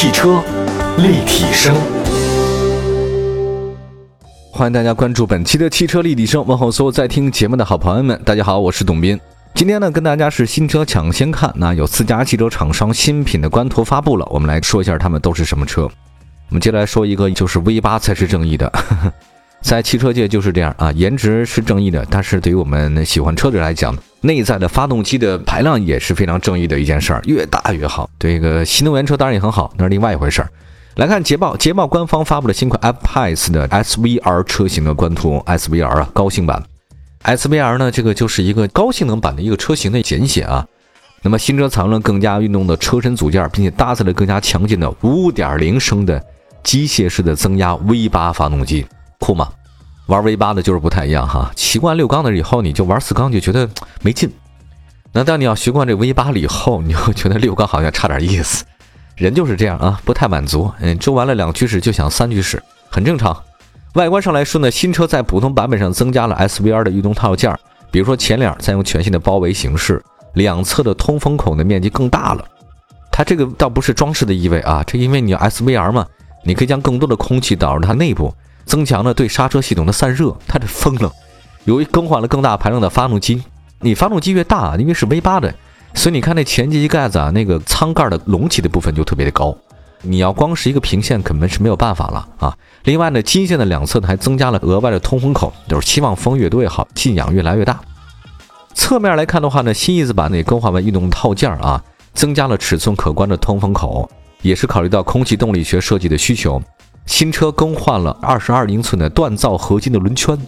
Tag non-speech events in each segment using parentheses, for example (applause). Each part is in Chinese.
汽车立体声，欢迎大家关注本期的汽车立体声。问候所有在听节目的好朋友们，大家好，我是董斌。今天呢，跟大家是新车抢先看。那有四家汽车厂商新品的官图发布了，我们来说一下他们都是什么车。我们接下来说一个，就是 V 八才是正义的。(laughs) 在汽车界就是这样啊，颜值是正义的，但是对于我们喜欢车的人来讲，内在的发动机的排量也是非常正义的一件事儿，越大越好。这个新能源车当然也很好，那是另外一回事儿。来看捷豹，捷豹官方发布了新款 F-Pace 的 SVR 车型的官图，SVR 啊，高性版。SVR 呢，这个就是一个高性能版的一个车型的简写啊。那么新车采用了更加运动的车身组件，并且搭载了更加强劲的5.0升的机械式的增压 V8 发动机。酷吗？玩 V 八的就是不太一样哈。习惯六缸的以后，你就玩四缸就觉得 (tsk) 没劲。那当你要习惯这 V 八了以后，你会觉得六缸好像差点意思。人就是这样啊，(laughs) 不太满足。嗯，周完了两驱驶就想三驱驶，很正常。外观上来说呢，新车在普通版本上增加了 SVR 的运动套件，比如说前脸采用全新的包围形式，两侧的通风孔的面积更大了。它这个倒不是装饰的意味啊，这因为你 SVR 嘛，你可以将更多的空气导入它内部。增强了对刹车系统的散热，它这疯了。由于更换了更大排量的发动机，你发动机越大，因为是 V 八的，所以你看那前机盖子啊，那个舱盖的隆起的部分就特别的高。你要光是一个平线，根本是没有办法了啊。另外呢，金线的两侧呢还增加了额外的通风口，就是希望风越多越好，信仰越来越大。侧面来看的话呢，新翼子版呢也更换为运动套件啊，增加了尺寸可观的通风口，也是考虑到空气动力学设计的需求。新车更换了二十二英寸的锻造合金的轮圈，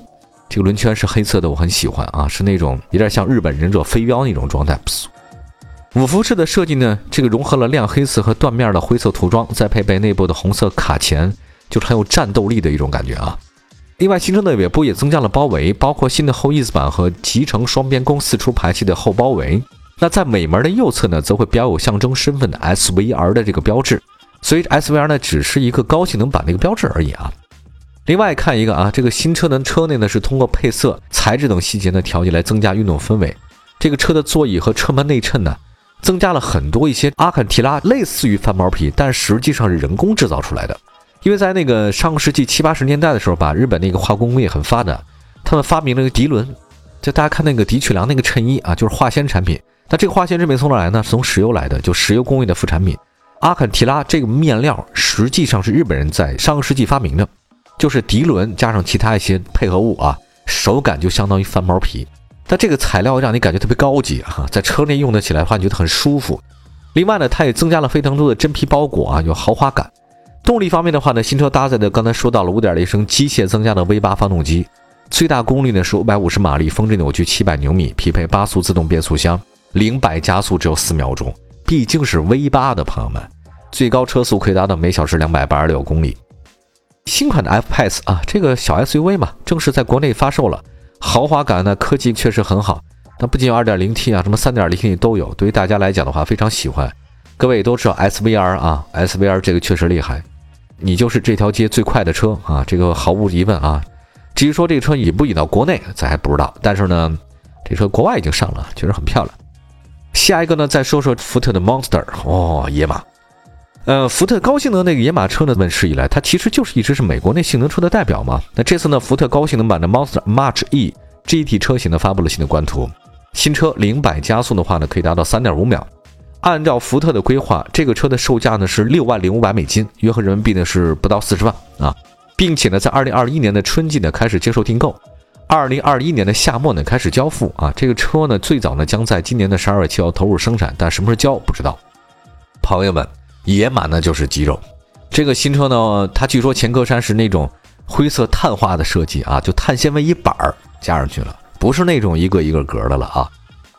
这个轮圈是黑色的，我很喜欢啊，是那种有点像日本忍者飞镖那种状态。五辐式的设计呢，这个融合了亮黑色和缎面的灰色涂装，再配备内部的红色卡钳，就是很有战斗力的一种感觉啊。另外，新车的尾部也增加了包围，包括新的后翼子板和集成双边弓四出排气的后包围。那在尾门的右侧呢，则会标有象征身份的 SVR 的这个标志。所以 SVR 呢，只是一个高性能版的一个标志而已啊。另外看一个啊，这个新车的车内呢是通过配色、材质等细节的调节来增加运动氛围。这个车的座椅和车门内衬呢，增加了很多一些阿坎提拉类似于翻毛皮，但实际上是人工制造出来的。因为在那个上个世纪七八十年代的时候吧，日本那个化工工业很发达，他们发明了一个涤纶。就大家看那个涤取良那个衬衣啊，就是化纤产品。那这个化纤制品从哪来呢？是从石油来的，就石油工业的副产品。阿肯提拉这个面料实际上是日本人在上个世纪发明的，就是涤纶加上其他一些配合物啊，手感就相当于翻毛皮。但这个材料让你感觉特别高级哈，在车内用得起来的话，你觉得很舒服。另外呢，它也增加了非常多的真皮包裹啊，有豪华感。动力方面的话呢，新车搭载的刚才说到了5.0升机械增加的 V8 发动机，最大功率呢是五百五十马力，峰值扭矩700牛米，匹配八速自动变速箱，零百加速只有四秒钟。毕竟是 V 八的朋友们，最高车速可以达到每小时两百八十六公里。新款的 F-Pace 啊，这个小 SUV 嘛，正式在国内发售了。豪华感呢，科技确实很好。那不仅有 2.0T 啊，什么 3.0T 都有。对于大家来讲的话，非常喜欢。各位都知道 SVR 啊，SVR 这个确实厉害。你就是这条街最快的车啊，这个毫无疑问啊。至于说这个车引不引到国内，咱还不知道。但是呢，这车国外已经上了，确实很漂亮。下一个呢，再说说福特的 Monster 哦，野马。呃，福特高性能那个野马车呢，问世以来，它其实就是一直是美国那性能车的代表嘛。那这次呢，福特高性能版的 Monster March E GT 车型呢，发布了新的官图。新车零百加速的话呢，可以达到三点五秒。按照福特的规划，这个车的售价呢是六万零五百美金，约合人民币呢是不到四十万啊，并且呢，在二零二一年的春季呢开始接受订购。二零二一年的夏末呢开始交付啊，这个车呢最早呢将在今年的十二月七号投入生产，但什么时候交不知道。朋友们，野马呢就是肌肉，这个新车呢它据说前格栅是那种灰色碳化的设计啊，就碳纤维一板儿加上去了，不是那种一个一个格的了啊。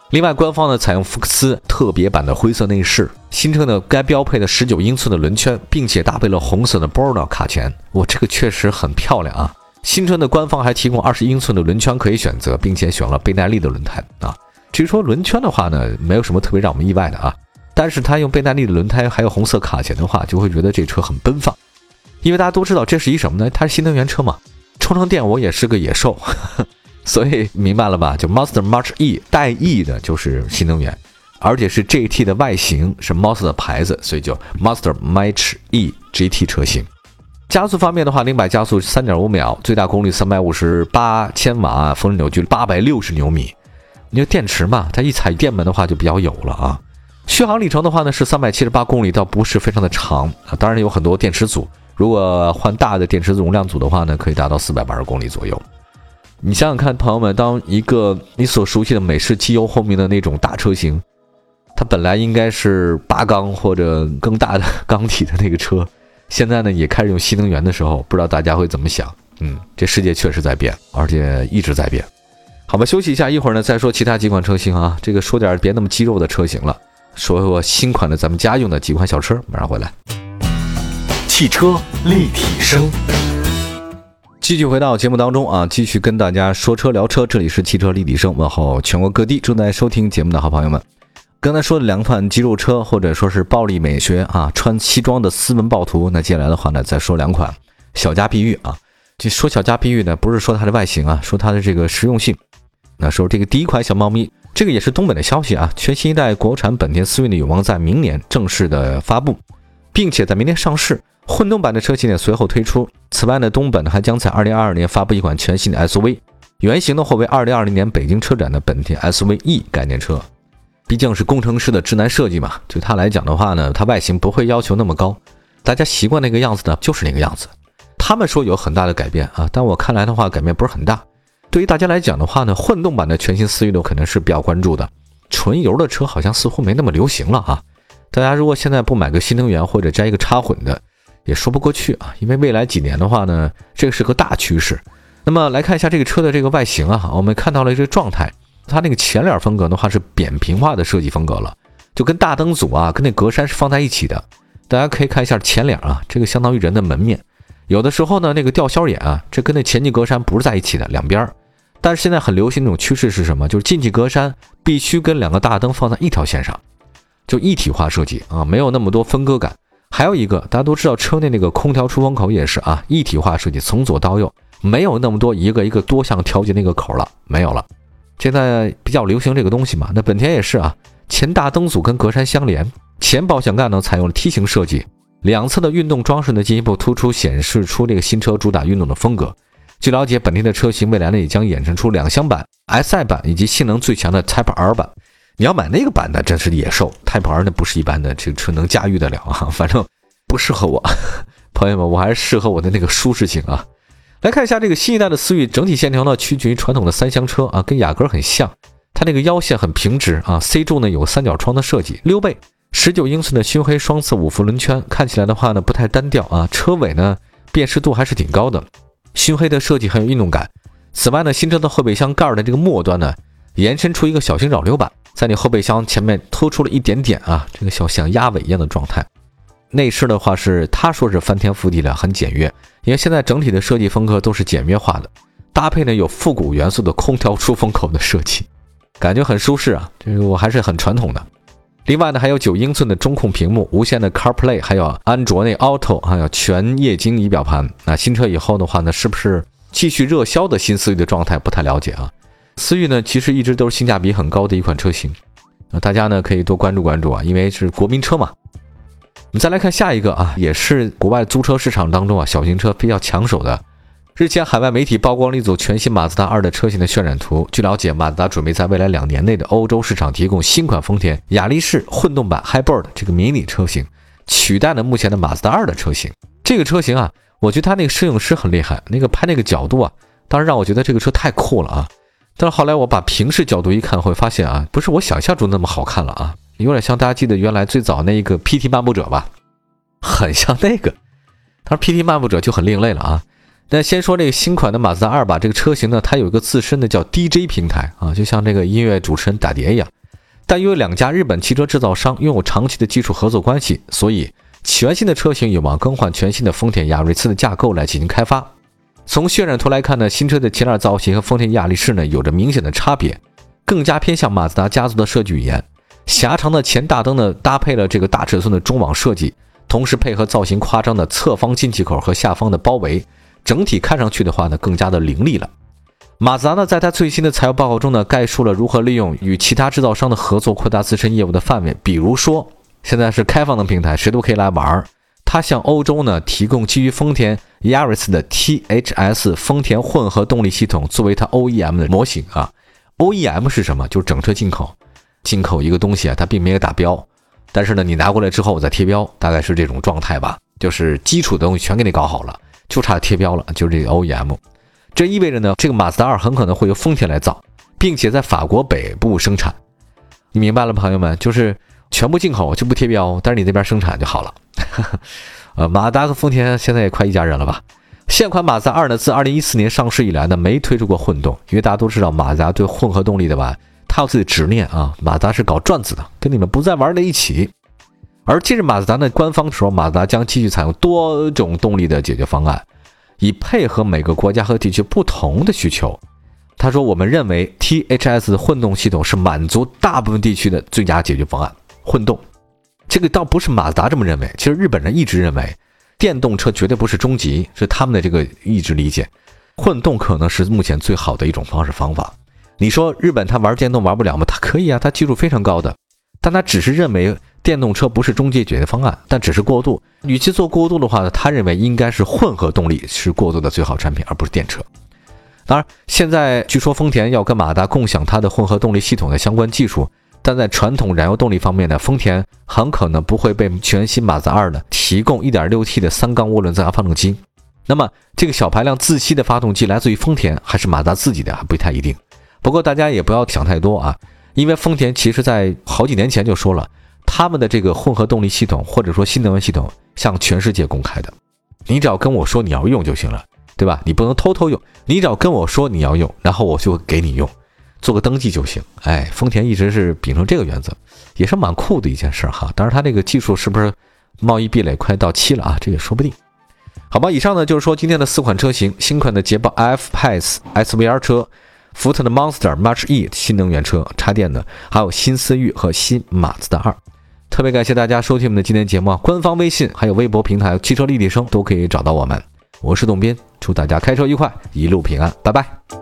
另外，官方呢采用福克斯特别版的灰色内饰，新车呢该标配的十九英寸的轮圈，并且搭配了红色的 Borno 卡钳，哇，这个确实很漂亮啊。新车的官方还提供二十英寸的轮圈可以选择，并且选了倍耐力的轮胎啊。至于说轮圈的话呢，没有什么特别让我们意外的啊。但是它用倍耐力的轮胎，还有红色卡钳的话，就会觉得这车很奔放。因为大家都知道这是一什么呢？它是新能源车嘛，充上电我也是个野兽，(laughs) 所以明白了吧？就 Monster March E 带 E 的就是新能源，而且是 GT 的外形是 Monster 的牌子，所以叫 Monster Match E GT 车型。加速方面的话，零百加速三点五秒，最大功率三百五十八千瓦，峰值扭矩八百六十牛米。你说电池嘛，它一踩电门的话就比较有了啊。续航里程的话呢是三百七十八公里，倒不是非常的长啊。当然有很多电池组，如果换大的电池容量组的话呢，可以达到四百八十公里左右。你想想看，朋友们，当一个你所熟悉的美式机油后面的那种大车型，它本来应该是八缸或者更大的 (laughs) 缸体的那个车，现在呢也开始用新能源的时候，不知道大家会怎么想？嗯，这世界确实在变，而且一直在变。好吧，休息一下，一会儿呢再说其他几款车型啊。这个说点别那么肌肉的车型了，说说新款的咱们家用的几款小车，马上回来。汽车立体声。继续回到节目当中啊，继续跟大家说车聊车。这里是汽车立体声，问候全国各地正在收听节目的好朋友们。刚才说的两款肌肉车，或者说是暴力美学啊，穿西装的斯文暴徒。那接下来的话呢，再说两款小家碧玉啊。就说小家碧玉呢，不是说它的外形啊，说它的这个实用性。那说这个第一款小猫咪，这个也是东北的消息啊。全新一代国产本田思域呢，有望在明年正式的发布，并且在明年上市。混动版的车型呢随后推出。此外呢，东本还将在二零二二年发布一款全新的 SUV，原型呢或为二零二零年北京车展的本田 SVE 概念车。毕竟是工程师的直男设计嘛，对他来讲的话呢，它外形不会要求那么高，大家习惯那个样子呢，就是那个样子。他们说有很大的改变啊，但我看来的话，改变不是很大。对于大家来讲的话呢，混动版的全新思域呢，肯定是比较关注的。纯油的车好像似乎没那么流行了啊。大家如果现在不买个新能源或者加一个插混的，也说不过去啊，因为未来几年的话呢，这个是个大趋势。那么来看一下这个车的这个外形啊，我们看到了这个状态，它那个前脸风格的话是扁平化的设计风格了，就跟大灯组啊，跟那格栅是放在一起的。大家可以看一下前脸啊，这个相当于人的门面。有的时候呢，那个吊销眼啊，这跟那前进格栅不是在一起的，两边儿。但是现在很流行那种趋势是什么？就是进气格栅必须跟两个大灯放在一条线上，就一体化设计啊，没有那么多分割感。还有一个，大家都知道，车内那个空调出风口也是啊，一体化设计，从左到右，没有那么多一个一个多项调节那个口了，没有了。现在比较流行这个东西嘛，那本田也是啊，前大灯组跟格栅相连，前保险杠呢采用了梯形设计，两侧的运动装饰呢进一步突出，显示出这个新车主打运动的风格。据了解，本田的车型未来呢也将衍生出两厢版、SI 版以及性能最强的 Type R 版。你要买那个版的，真是野兽。Type R 那不是一般的，这个车能驾驭得了啊。反正不适合我，(laughs) 朋友们，我还是适合我的那个舒适性啊。来看一下这个新一代的思域，整体线条呢趋近于传统的三厢车啊，跟雅阁很像。它那个腰线很平直啊，C 柱呢有三角窗的设计，溜背，十九英寸的熏黑双色五辐轮圈，看起来的话呢不太单调啊。车尾呢辨识度还是挺高的，熏黑的设计很有运动感。此外呢，新车的后备箱盖的这个末端呢延伸出一个小型扰流板。在你后备箱前面突出了一点点啊，这个小像鸭尾一样的状态。内饰的话是，他说是翻天覆地的，很简约。因为现在整体的设计风格都是简约化的，搭配呢有复古元素的空调出风口的设计，感觉很舒适啊。这个我还是很传统的。另外呢，还有九英寸的中控屏幕、无线的 CarPlay，还有安卓内 Auto，还有全液晶仪表盘。那新车以后的话呢，是不是继续热销的新思域的状态不太了解啊？思域呢，其实一直都是性价比很高的一款车型，啊，大家呢可以多关注关注啊，因为是国民车嘛。我们再来看下一个啊，也是国外租车市场当中啊小型车比较抢手的。日前，海外媒体曝光了一组全新马自达二的车型的渲染图。据了解，马自达准备在未来两年内的欧洲市场提供新款丰田雅力士混动版 Hybrid 这个迷你车型，取代了目前的马自达二的车型。这个车型啊，我觉得它那个摄影师很厉害，那个拍那个角度啊，当时让我觉得这个车太酷了啊。但是后来我把平视角度一看，会发现啊，不是我想象中那么好看了啊，有点像大家记得原来最早那一个 PT 漫步者吧，很像那个。但是 PT 漫步者就很另类了啊。那先说这个新款的马自达二吧，这个车型呢，它有一个自身的叫 DJ 平台啊，就像这个音乐主持人打碟一样。但因为两家日本汽车制造商拥有长期的技术合作关系，所以全新的车型有望更换全新的丰田雅瑞斯的架构来进行开发。从渲染图来看呢，新车的前脸造型和丰田雅力士呢有着明显的差别，更加偏向马自达家族的设计语言。狭长的前大灯呢，搭配了这个大尺寸的中网设计，同时配合造型夸张的侧方进气口和下方的包围，整体看上去的话呢更加的凌厉了。马自达呢，在它最新的财务报告中呢，概述了如何利用与其他制造商的合作，扩大自身业务的范围。比如说，现在是开放的平台，谁都可以来玩儿。它向欧洲呢提供基于丰田 Yaris 的 THS 丰田混合动力系统，作为它 OEM 的模型啊。OEM 是什么？就是整车进口，进口一个东西啊，它并没有打标，但是呢，你拿过来之后我再贴标，大概是这种状态吧。就是基础的东西全给你搞好了，就差贴标了，就是这个 OEM。这意味着呢，这个马自达二很可能会由丰田来造，并且在法国北部生产。你明白了，朋友们，就是全部进口就不贴标，但是你那边生产就好了。(laughs) 呃，马自达和丰田现在也快一家人了吧？现款马自达二呢，自2014年上市以来呢，没推出过混动，因为大家都知道马自达对混合动力的吧，他有自己的执念啊。马自达是搞转子的，跟你们不再玩在一起。而近日马自达的官方说，马自达将继续采用多种动力的解决方案。以配合每个国家和地区不同的需求，他说：“我们认为 THS 混动系统是满足大部分地区的最佳解决方案。混动，这个倒不是马自达这么认为，其实日本人一直认为电动车绝对不是终极，是他们的这个一直理解，混动可能是目前最好的一种方式方法。你说日本他玩电动玩不了吗？他可以啊，他技术非常高的，但他只是认为。”电动车不是终极解决方案，但只是过渡。与其做过渡的话呢，他认为应该是混合动力是过渡的最好产品，而不是电车。当然，现在据说丰田要跟马达共享它的混合动力系统的相关技术，但在传统燃油动力方面呢，丰田很可能不会被全新马自达二呢提供 1.6T 的三缸涡轮增压发动机。那么，这个小排量自吸的发动机来自于丰田还是马达自己的，还不太一定。不过大家也不要想太多啊，因为丰田其实在好几年前就说了。他们的这个混合动力系统，或者说新能源系统，向全世界公开的，你只要跟我说你要用就行了，对吧？你不能偷偷用，你只要跟我说你要用，然后我就给你用，做个登记就行。哎，丰田一直是秉承这个原则，也是蛮酷的一件事哈。当然，它这个技术是不是贸易壁垒快到期了啊？这也说不定。好吧，以上呢就是说今天的四款车型：新款的捷豹 F-Pace SVR 车。福特的 Monster March E 新能源车插电的，还有新思域和新马自达二。特别感谢大家收听我们的今天节目啊！官方微信还有微博平台汽车立体声都可以找到我们。我是董斌，祝大家开车愉快，一路平安，拜拜。